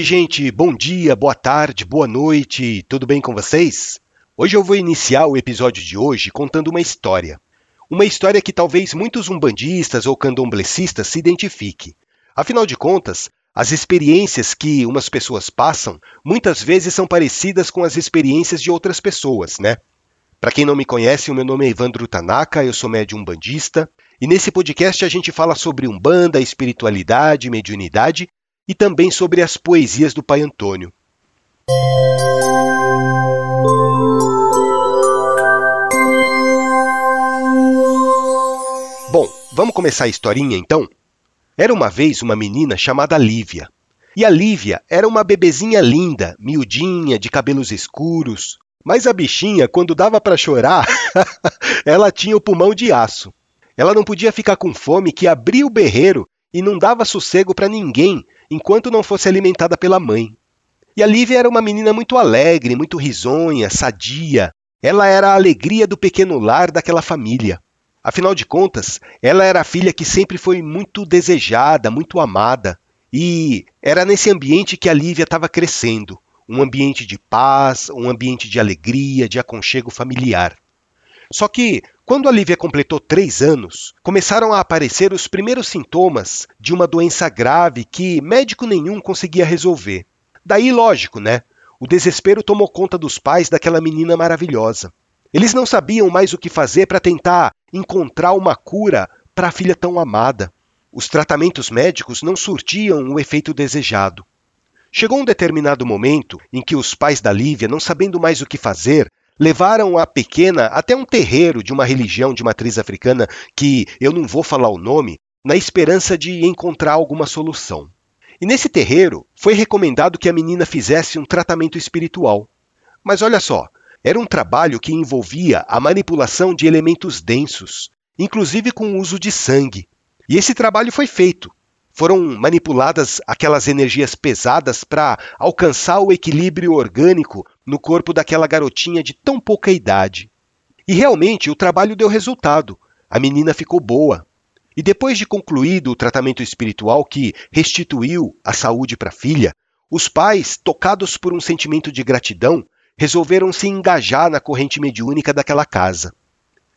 Oi, gente, bom dia, boa tarde, boa noite, tudo bem com vocês? Hoje eu vou iniciar o episódio de hoje contando uma história. Uma história que talvez muitos umbandistas ou candomblecistas se identifiquem. Afinal de contas, as experiências que umas pessoas passam muitas vezes são parecidas com as experiências de outras pessoas, né? Para quem não me conhece, o meu nome é Evandro Tanaka, eu sou médium umbandista, e nesse podcast a gente fala sobre umbanda, espiritualidade, mediunidade e também sobre as poesias do Pai Antônio. Bom, vamos começar a historinha então? Era uma vez uma menina chamada Lívia. E a Lívia era uma bebezinha linda, miudinha, de cabelos escuros. Mas a bichinha, quando dava para chorar, ela tinha o pulmão de aço. Ela não podia ficar com fome que abria o berreiro e não dava sossego para ninguém enquanto não fosse alimentada pela mãe. E a Lívia era uma menina muito alegre, muito risonha, sadia. Ela era a alegria do pequeno lar daquela família. Afinal de contas, ela era a filha que sempre foi muito desejada, muito amada. E era nesse ambiente que a Lívia estava crescendo um ambiente de paz, um ambiente de alegria, de aconchego familiar. Só que, quando a Lívia completou três anos, começaram a aparecer os primeiros sintomas de uma doença grave que médico nenhum conseguia resolver. Daí, lógico, né? O desespero tomou conta dos pais daquela menina maravilhosa. Eles não sabiam mais o que fazer para tentar encontrar uma cura para a filha tão amada. Os tratamentos médicos não surtiam o efeito desejado. Chegou um determinado momento em que os pais da Lívia, não sabendo mais o que fazer, levaram a pequena até um terreiro de uma religião de matriz africana que eu não vou falar o nome, na esperança de encontrar alguma solução. E nesse terreiro foi recomendado que a menina fizesse um tratamento espiritual. Mas olha só, era um trabalho que envolvia a manipulação de elementos densos, inclusive com o uso de sangue. E esse trabalho foi feito. Foram manipuladas aquelas energias pesadas para alcançar o equilíbrio orgânico no corpo daquela garotinha de tão pouca idade. E realmente o trabalho deu resultado. A menina ficou boa. E depois de concluído o tratamento espiritual que restituiu a saúde para a filha, os pais, tocados por um sentimento de gratidão, resolveram se engajar na corrente mediúnica daquela casa.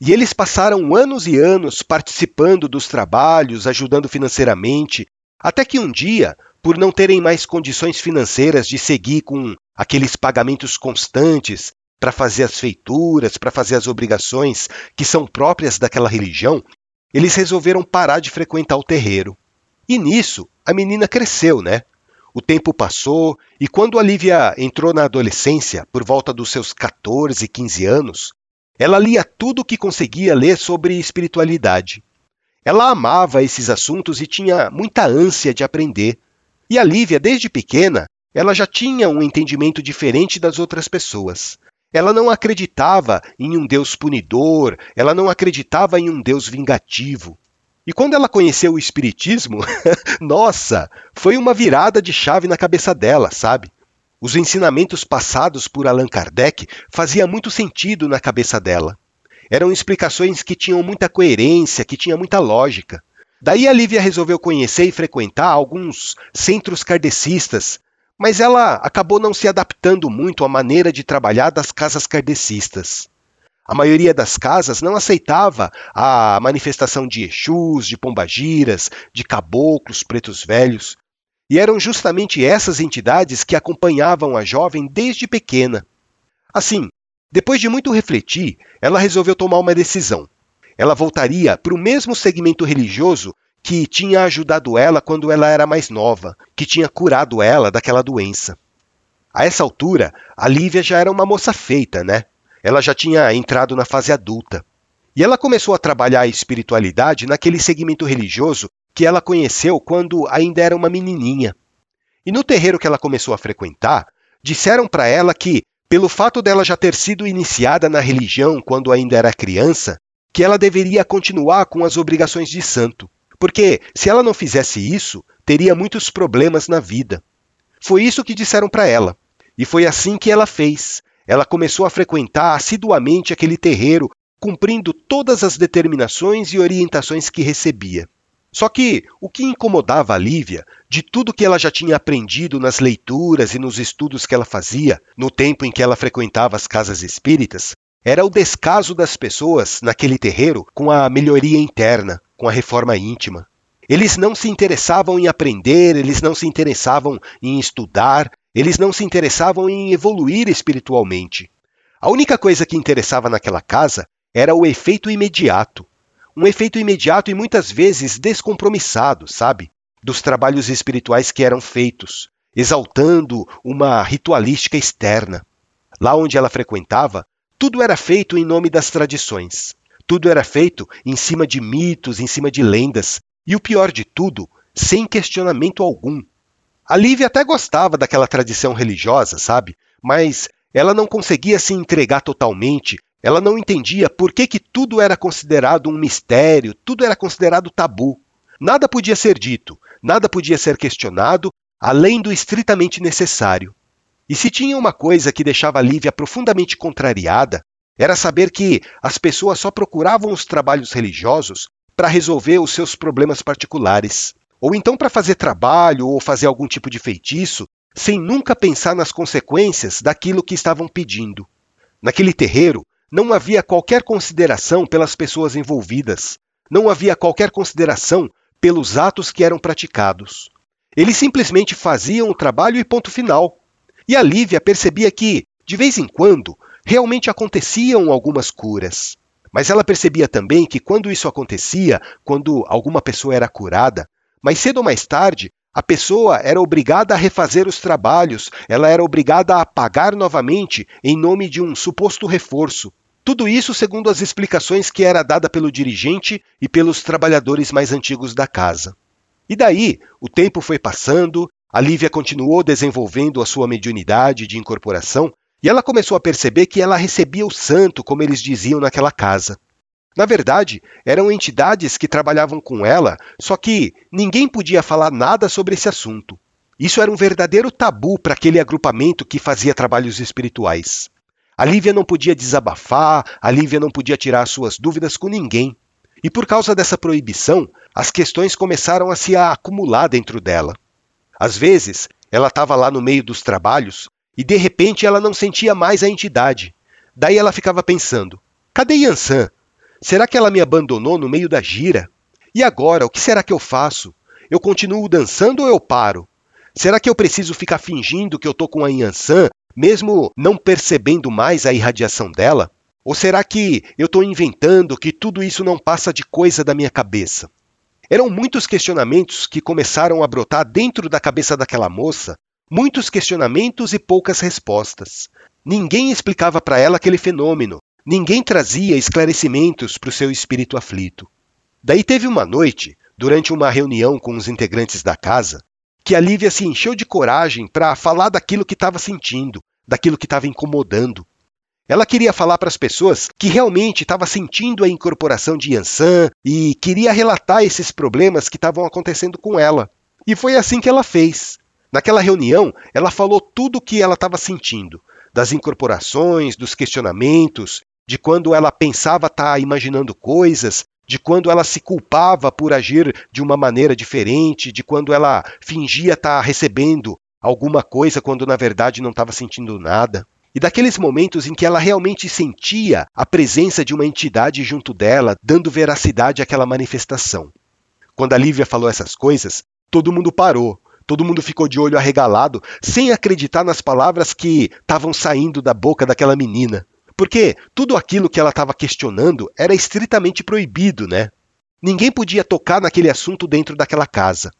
E eles passaram anos e anos participando dos trabalhos, ajudando financeiramente, até que um dia, por não terem mais condições financeiras de seguir com aqueles pagamentos constantes para fazer as feituras, para fazer as obrigações que são próprias daquela religião, eles resolveram parar de frequentar o terreiro. E nisso, a menina cresceu, né? O tempo passou e quando a Lívia entrou na adolescência, por volta dos seus 14, 15 anos, ela lia tudo o que conseguia ler sobre espiritualidade. Ela amava esses assuntos e tinha muita ânsia de aprender. E a Lívia, desde pequena, ela já tinha um entendimento diferente das outras pessoas. Ela não acreditava em um Deus punidor, ela não acreditava em um Deus vingativo. E quando ela conheceu o Espiritismo, nossa, foi uma virada de chave na cabeça dela, sabe? Os ensinamentos passados por Allan Kardec faziam muito sentido na cabeça dela. Eram explicações que tinham muita coerência, que tinham muita lógica. Daí a Lívia resolveu conhecer e frequentar alguns centros kardecistas, mas ela acabou não se adaptando muito à maneira de trabalhar das casas kardecistas. A maioria das casas não aceitava a manifestação de Exus, de pombagiras, de caboclos pretos velhos, e eram justamente essas entidades que acompanhavam a jovem desde pequena. Assim, depois de muito refletir, ela resolveu tomar uma decisão. Ela voltaria para o mesmo segmento religioso que tinha ajudado ela quando ela era mais nova, que tinha curado ela daquela doença. A essa altura, a Lívia já era uma moça feita, né? Ela já tinha entrado na fase adulta. E ela começou a trabalhar a espiritualidade naquele segmento religioso que ela conheceu quando ainda era uma menininha. E no terreiro que ela começou a frequentar, disseram para ela que, pelo fato dela já ter sido iniciada na religião quando ainda era criança, que ela deveria continuar com as obrigações de santo, porque se ela não fizesse isso, teria muitos problemas na vida. Foi isso que disseram para ela, e foi assim que ela fez. Ela começou a frequentar assiduamente aquele terreiro, cumprindo todas as determinações e orientações que recebia. Só que o que incomodava a Lívia, de tudo que ela já tinha aprendido nas leituras e nos estudos que ela fazia, no tempo em que ela frequentava as casas espíritas, era o descaso das pessoas naquele terreiro com a melhoria interna, com a reforma íntima. Eles não se interessavam em aprender, eles não se interessavam em estudar, eles não se interessavam em evoluir espiritualmente. A única coisa que interessava naquela casa era o efeito imediato. Um efeito imediato e muitas vezes descompromissado, sabe? Dos trabalhos espirituais que eram feitos, exaltando uma ritualística externa. Lá onde ela frequentava, tudo era feito em nome das tradições. Tudo era feito em cima de mitos, em cima de lendas. E o pior de tudo, sem questionamento algum. A Lívia até gostava daquela tradição religiosa, sabe? Mas ela não conseguia se entregar totalmente. Ela não entendia por que, que tudo era considerado um mistério, tudo era considerado tabu. Nada podia ser dito, nada podia ser questionado, além do estritamente necessário. E se tinha uma coisa que deixava Lívia profundamente contrariada, era saber que as pessoas só procuravam os trabalhos religiosos para resolver os seus problemas particulares, ou então para fazer trabalho ou fazer algum tipo de feitiço, sem nunca pensar nas consequências daquilo que estavam pedindo. Naquele terreiro, não havia qualquer consideração pelas pessoas envolvidas, não havia qualquer consideração pelos atos que eram praticados. Eles simplesmente faziam o trabalho e ponto final. E a Lívia percebia que, de vez em quando, realmente aconteciam algumas curas. Mas ela percebia também que quando isso acontecia, quando alguma pessoa era curada, mais cedo ou mais tarde, a pessoa era obrigada a refazer os trabalhos, ela era obrigada a pagar novamente em nome de um suposto reforço. Tudo isso segundo as explicações que era dada pelo dirigente e pelos trabalhadores mais antigos da casa. E daí, o tempo foi passando, a Lívia continuou desenvolvendo a sua mediunidade de incorporação e ela começou a perceber que ela recebia o santo, como eles diziam naquela casa. Na verdade, eram entidades que trabalhavam com ela, só que ninguém podia falar nada sobre esse assunto. Isso era um verdadeiro tabu para aquele agrupamento que fazia trabalhos espirituais. A Lívia não podia desabafar, a Lívia não podia tirar suas dúvidas com ninguém. E por causa dessa proibição, as questões começaram a se acumular dentro dela. Às vezes, ela estava lá no meio dos trabalhos e de repente ela não sentia mais a entidade. Daí ela ficava pensando: cadê Yansan? Será que ela me abandonou no meio da gira? E agora, o que será que eu faço? Eu continuo dançando ou eu paro? Será que eu preciso ficar fingindo que eu tô com a Yansan, mesmo não percebendo mais a irradiação dela? Ou será que eu estou inventando que tudo isso não passa de coisa da minha cabeça? Eram muitos questionamentos que começaram a brotar dentro da cabeça daquela moça, muitos questionamentos e poucas respostas. Ninguém explicava para ela aquele fenômeno, ninguém trazia esclarecimentos para o seu espírito aflito. Daí teve uma noite, durante uma reunião com os integrantes da casa, que a Lívia se encheu de coragem para falar daquilo que estava sentindo, daquilo que estava incomodando. Ela queria falar para as pessoas que realmente estava sentindo a incorporação de Yansan e queria relatar esses problemas que estavam acontecendo com ela. E foi assim que ela fez. Naquela reunião, ela falou tudo o que ela estava sentindo, das incorporações, dos questionamentos, de quando ela pensava estar tá imaginando coisas, de quando ela se culpava por agir de uma maneira diferente, de quando ela fingia estar tá recebendo alguma coisa quando na verdade não estava sentindo nada e daqueles momentos em que ela realmente sentia a presença de uma entidade junto dela, dando veracidade àquela manifestação. Quando a Lívia falou essas coisas, todo mundo parou, todo mundo ficou de olho arregalado, sem acreditar nas palavras que estavam saindo da boca daquela menina. Porque tudo aquilo que ela estava questionando era estritamente proibido, né? Ninguém podia tocar naquele assunto dentro daquela casa.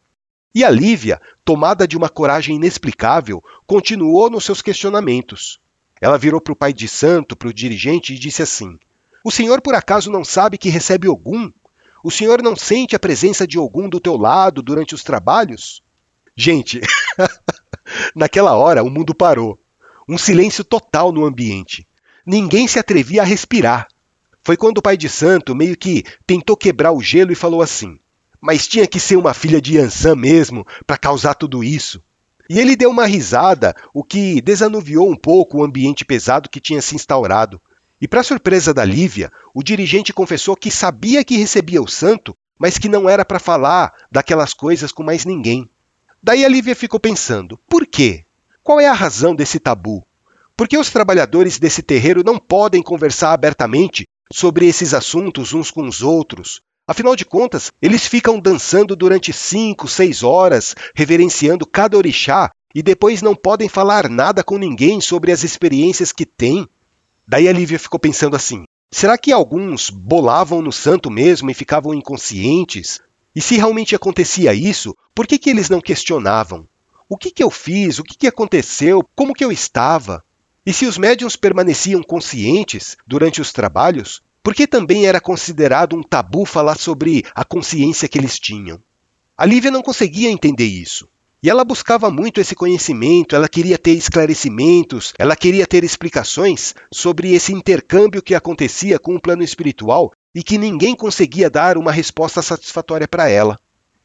E a Lívia, tomada de uma coragem inexplicável, continuou nos seus questionamentos. Ela virou para o pai de santo, para o dirigente, e disse assim: O senhor por acaso não sabe que recebe Ogum? O senhor não sente a presença de Ogum do teu lado durante os trabalhos? Gente, naquela hora o mundo parou. Um silêncio total no ambiente. Ninguém se atrevia a respirar. Foi quando o pai de santo meio que tentou quebrar o gelo e falou assim: Mas tinha que ser uma filha de Yansan mesmo para causar tudo isso. E ele deu uma risada, o que desanuviou um pouco o ambiente pesado que tinha se instaurado. E, para surpresa da Lívia, o dirigente confessou que sabia que recebia o santo mas que não era para falar daquelas coisas com mais ninguém. Daí a Lívia ficou pensando: por quê? Qual é a razão desse tabu? Por que os trabalhadores desse terreiro não podem conversar abertamente sobre esses assuntos uns com os outros? Afinal de contas, eles ficam dançando durante cinco, seis horas, reverenciando cada orixá, e depois não podem falar nada com ninguém sobre as experiências que têm. Daí a Lívia ficou pensando assim: será que alguns bolavam no santo mesmo e ficavam inconscientes? E se realmente acontecia isso, por que, que eles não questionavam? O que, que eu fiz? O que, que aconteceu? Como que eu estava? E se os médiums permaneciam conscientes durante os trabalhos, por que também era considerado um tabu falar sobre a consciência que eles tinham? A Lívia não conseguia entender isso. E ela buscava muito esse conhecimento, ela queria ter esclarecimentos, ela queria ter explicações sobre esse intercâmbio que acontecia com o plano espiritual e que ninguém conseguia dar uma resposta satisfatória para ela.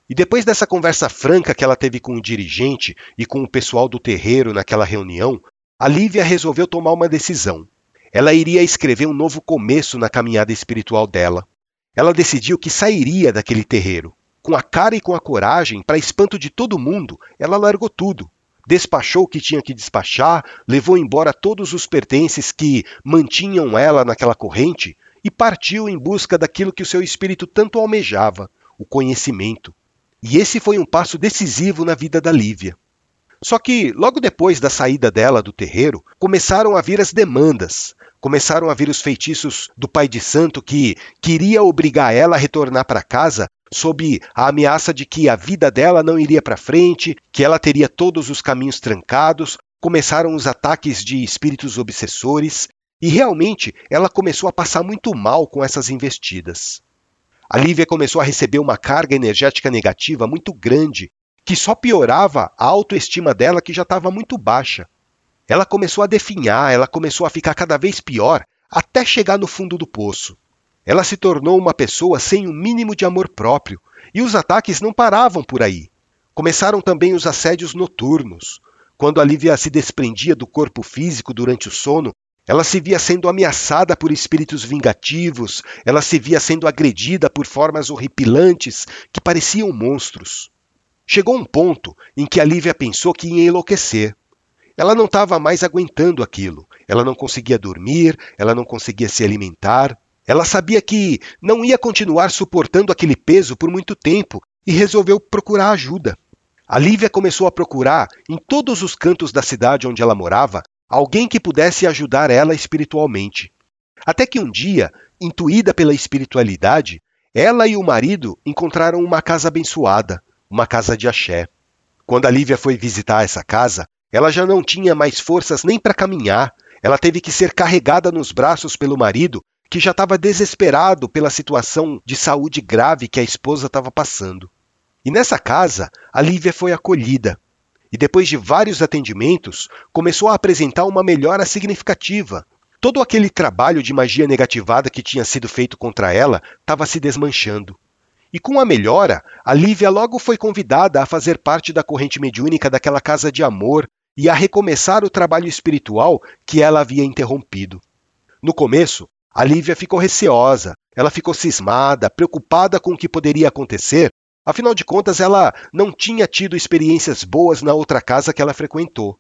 E depois dessa conversa franca que ela teve com o dirigente e com o pessoal do terreiro naquela reunião, a Lívia resolveu tomar uma decisão. Ela iria escrever um novo começo na caminhada espiritual dela. Ela decidiu que sairia daquele terreiro. Com a cara e com a coragem, para espanto de todo mundo, ela largou tudo. Despachou o que tinha que despachar, levou embora todos os pertences que mantinham ela naquela corrente e partiu em busca daquilo que o seu espírito tanto almejava, o conhecimento. E esse foi um passo decisivo na vida da Lívia. Só que, logo depois da saída dela do terreiro, começaram a vir as demandas, começaram a vir os feitiços do pai de santo que queria obrigar ela a retornar para casa sob a ameaça de que a vida dela não iria para frente, que ela teria todos os caminhos trancados. Começaram os ataques de espíritos obsessores e realmente ela começou a passar muito mal com essas investidas. A Lívia começou a receber uma carga energética negativa muito grande, que só piorava a autoestima dela, que já estava muito baixa. Ela começou a definhar, ela começou a ficar cada vez pior, até chegar no fundo do poço. Ela se tornou uma pessoa sem o um mínimo de amor próprio, e os ataques não paravam por aí. Começaram também os assédios noturnos. Quando a Lívia se desprendia do corpo físico durante o sono, ela se via sendo ameaçada por espíritos vingativos, ela se via sendo agredida por formas horripilantes que pareciam monstros. Chegou um ponto em que a Lívia pensou que ia enlouquecer. Ela não estava mais aguentando aquilo. Ela não conseguia dormir, ela não conseguia se alimentar. Ela sabia que não ia continuar suportando aquele peso por muito tempo e resolveu procurar ajuda. A Lívia começou a procurar, em todos os cantos da cidade onde ela morava, alguém que pudesse ajudar ela espiritualmente. Até que um dia, intuída pela espiritualidade, ela e o marido encontraram uma casa abençoada, uma casa de axé. Quando a Lívia foi visitar essa casa, ela já não tinha mais forças nem para caminhar. Ela teve que ser carregada nos braços pelo marido, que já estava desesperado pela situação de saúde grave que a esposa estava passando. E nessa casa, a Lívia foi acolhida. E depois de vários atendimentos, começou a apresentar uma melhora significativa. Todo aquele trabalho de magia negativada que tinha sido feito contra ela estava se desmanchando. E com a melhora, a Lívia logo foi convidada a fazer parte da corrente mediúnica daquela casa de amor e a recomeçar o trabalho espiritual que ela havia interrompido. No começo, a Lívia ficou receosa, ela ficou cismada, preocupada com o que poderia acontecer, afinal de contas ela não tinha tido experiências boas na outra casa que ela frequentou.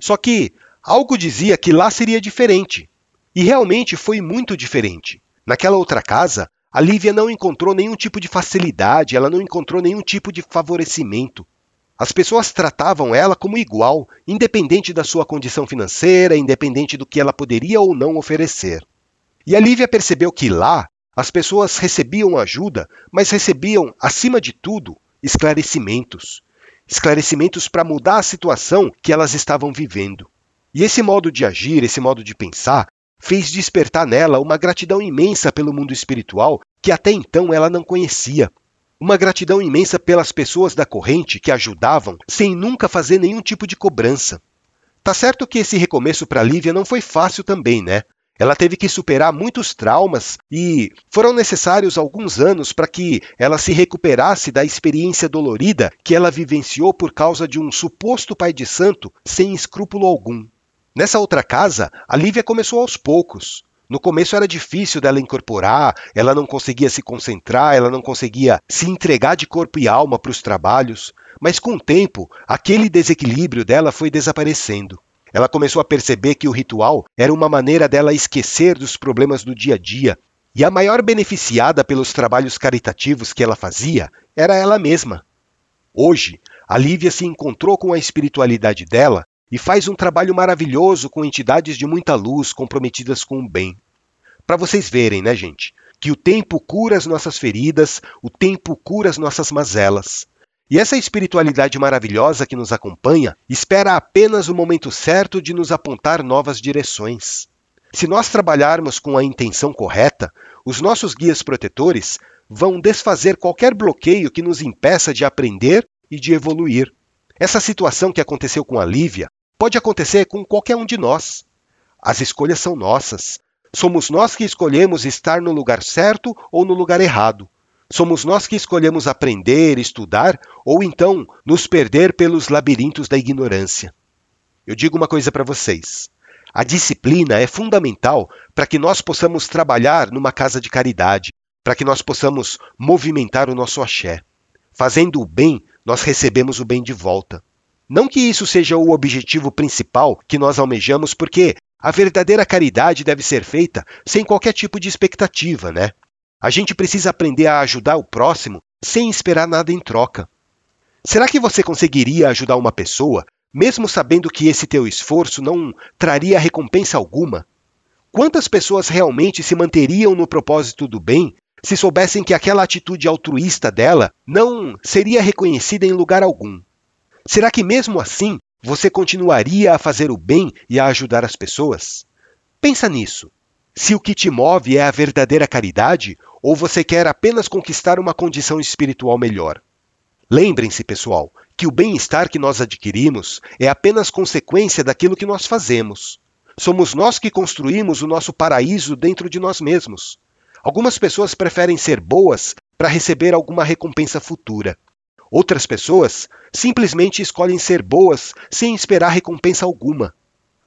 Só que algo dizia que lá seria diferente. E realmente foi muito diferente. Naquela outra casa, a Lívia não encontrou nenhum tipo de facilidade, ela não encontrou nenhum tipo de favorecimento. As pessoas tratavam ela como igual, independente da sua condição financeira, independente do que ela poderia ou não oferecer. E a Lívia percebeu que lá as pessoas recebiam ajuda, mas recebiam, acima de tudo, esclarecimentos. Esclarecimentos para mudar a situação que elas estavam vivendo. E esse modo de agir, esse modo de pensar, fez despertar nela uma gratidão imensa pelo mundo espiritual que até então ela não conhecia. Uma gratidão imensa pelas pessoas da corrente que ajudavam sem nunca fazer nenhum tipo de cobrança. Tá certo que esse recomeço para Lívia não foi fácil também, né? Ela teve que superar muitos traumas e foram necessários alguns anos para que ela se recuperasse da experiência dolorida que ela vivenciou por causa de um suposto pai de santo sem escrúpulo algum. Nessa outra casa, a Lívia começou aos poucos. No começo era difícil dela incorporar, ela não conseguia se concentrar, ela não conseguia se entregar de corpo e alma para os trabalhos, mas com o tempo, aquele desequilíbrio dela foi desaparecendo. Ela começou a perceber que o ritual era uma maneira dela esquecer dos problemas do dia a dia, e a maior beneficiada pelos trabalhos caritativos que ela fazia era ela mesma. Hoje, a Lívia se encontrou com a espiritualidade dela e faz um trabalho maravilhoso com entidades de muita luz comprometidas com o bem. Para vocês verem, né, gente? Que o tempo cura as nossas feridas, o tempo cura as nossas mazelas. E essa espiritualidade maravilhosa que nos acompanha espera apenas o momento certo de nos apontar novas direções. Se nós trabalharmos com a intenção correta, os nossos guias protetores vão desfazer qualquer bloqueio que nos impeça de aprender e de evoluir. Essa situação que aconteceu com a Lívia Pode acontecer com qualquer um de nós. As escolhas são nossas. Somos nós que escolhemos estar no lugar certo ou no lugar errado. Somos nós que escolhemos aprender, estudar ou então nos perder pelos labirintos da ignorância. Eu digo uma coisa para vocês. A disciplina é fundamental para que nós possamos trabalhar numa casa de caridade, para que nós possamos movimentar o nosso axé. Fazendo o bem, nós recebemos o bem de volta. Não que isso seja o objetivo principal que nós almejamos, porque a verdadeira caridade deve ser feita sem qualquer tipo de expectativa, né? A gente precisa aprender a ajudar o próximo sem esperar nada em troca. Será que você conseguiria ajudar uma pessoa, mesmo sabendo que esse teu esforço não traria recompensa alguma? Quantas pessoas realmente se manteriam no propósito do bem se soubessem que aquela atitude altruísta dela não seria reconhecida em lugar algum? Será que mesmo assim você continuaria a fazer o bem e a ajudar as pessoas? Pensa nisso. Se o que te move é a verdadeira caridade, ou você quer apenas conquistar uma condição espiritual melhor. Lembrem-se, pessoal, que o bem-estar que nós adquirimos é apenas consequência daquilo que nós fazemos. Somos nós que construímos o nosso paraíso dentro de nós mesmos. Algumas pessoas preferem ser boas para receber alguma recompensa futura. Outras pessoas simplesmente escolhem ser boas sem esperar recompensa alguma.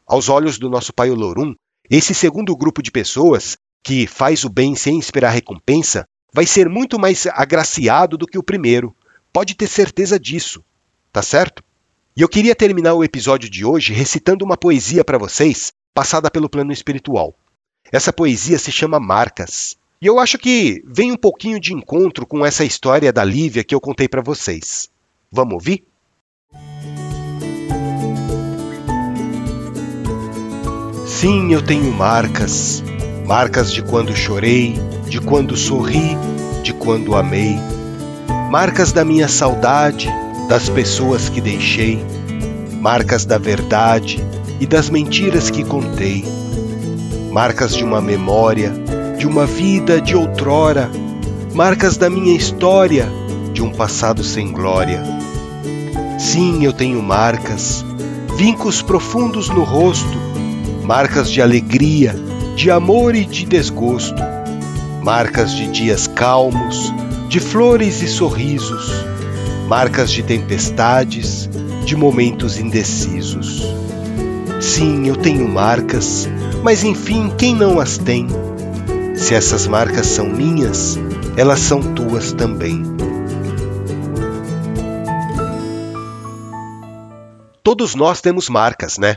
Aos olhos do nosso pai Olorum, esse segundo grupo de pessoas, que faz o bem sem esperar recompensa, vai ser muito mais agraciado do que o primeiro. Pode ter certeza disso. Tá certo? E eu queria terminar o episódio de hoje recitando uma poesia para vocês, passada pelo plano espiritual. Essa poesia se chama Marcas. E eu acho que vem um pouquinho de encontro com essa história da Lívia que eu contei para vocês. Vamos ouvir? Sim, eu tenho marcas. Marcas de quando chorei, de quando sorri, de quando amei. Marcas da minha saudade, das pessoas que deixei. Marcas da verdade e das mentiras que contei. Marcas de uma memória de uma vida de outrora, marcas da minha história, de um passado sem glória. Sim, eu tenho marcas, vincos profundos no rosto, marcas de alegria, de amor e de desgosto, marcas de dias calmos, de flores e sorrisos, marcas de tempestades, de momentos indecisos. Sim, eu tenho marcas, mas enfim, quem não as tem? Se essas marcas são minhas, elas são tuas também. Todos nós temos marcas, né?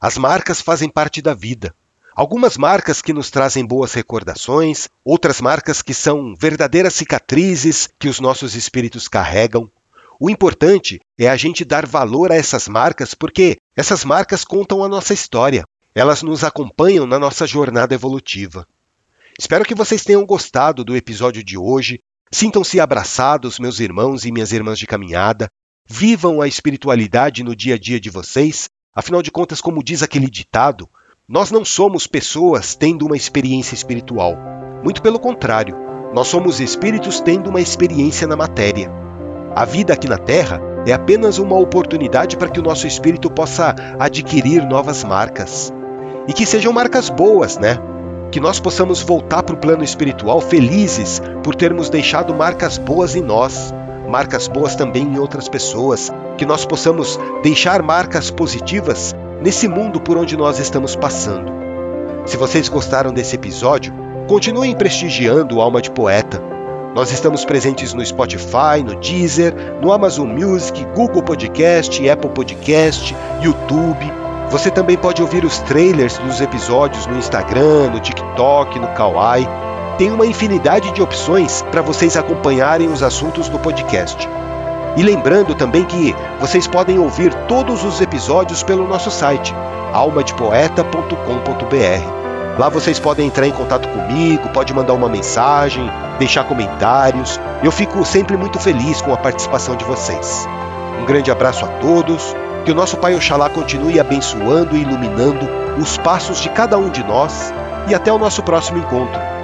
As marcas fazem parte da vida. Algumas marcas que nos trazem boas recordações, outras marcas que são verdadeiras cicatrizes que os nossos espíritos carregam. O importante é a gente dar valor a essas marcas porque essas marcas contam a nossa história. Elas nos acompanham na nossa jornada evolutiva. Espero que vocês tenham gostado do episódio de hoje. Sintam-se abraçados, meus irmãos e minhas irmãs de caminhada. Vivam a espiritualidade no dia a dia de vocês. Afinal de contas, como diz aquele ditado, nós não somos pessoas tendo uma experiência espiritual. Muito pelo contrário, nós somos espíritos tendo uma experiência na matéria. A vida aqui na Terra é apenas uma oportunidade para que o nosso espírito possa adquirir novas marcas. E que sejam marcas boas, né? Que nós possamos voltar para o plano espiritual felizes por termos deixado marcas boas em nós, marcas boas também em outras pessoas, que nós possamos deixar marcas positivas nesse mundo por onde nós estamos passando. Se vocês gostaram desse episódio, continuem prestigiando o Alma de Poeta. Nós estamos presentes no Spotify, no Deezer, no Amazon Music, Google Podcast, Apple Podcast, YouTube. Você também pode ouvir os trailers dos episódios no Instagram, no TikTok, no Kawaii. Tem uma infinidade de opções para vocês acompanharem os assuntos do podcast. E lembrando também que vocês podem ouvir todos os episódios pelo nosso site, almadepoeta.com.br. Lá vocês podem entrar em contato comigo, pode mandar uma mensagem, deixar comentários. Eu fico sempre muito feliz com a participação de vocês. Um grande abraço a todos. Que o nosso Pai Oxalá continue abençoando e iluminando os passos de cada um de nós. E até o nosso próximo encontro.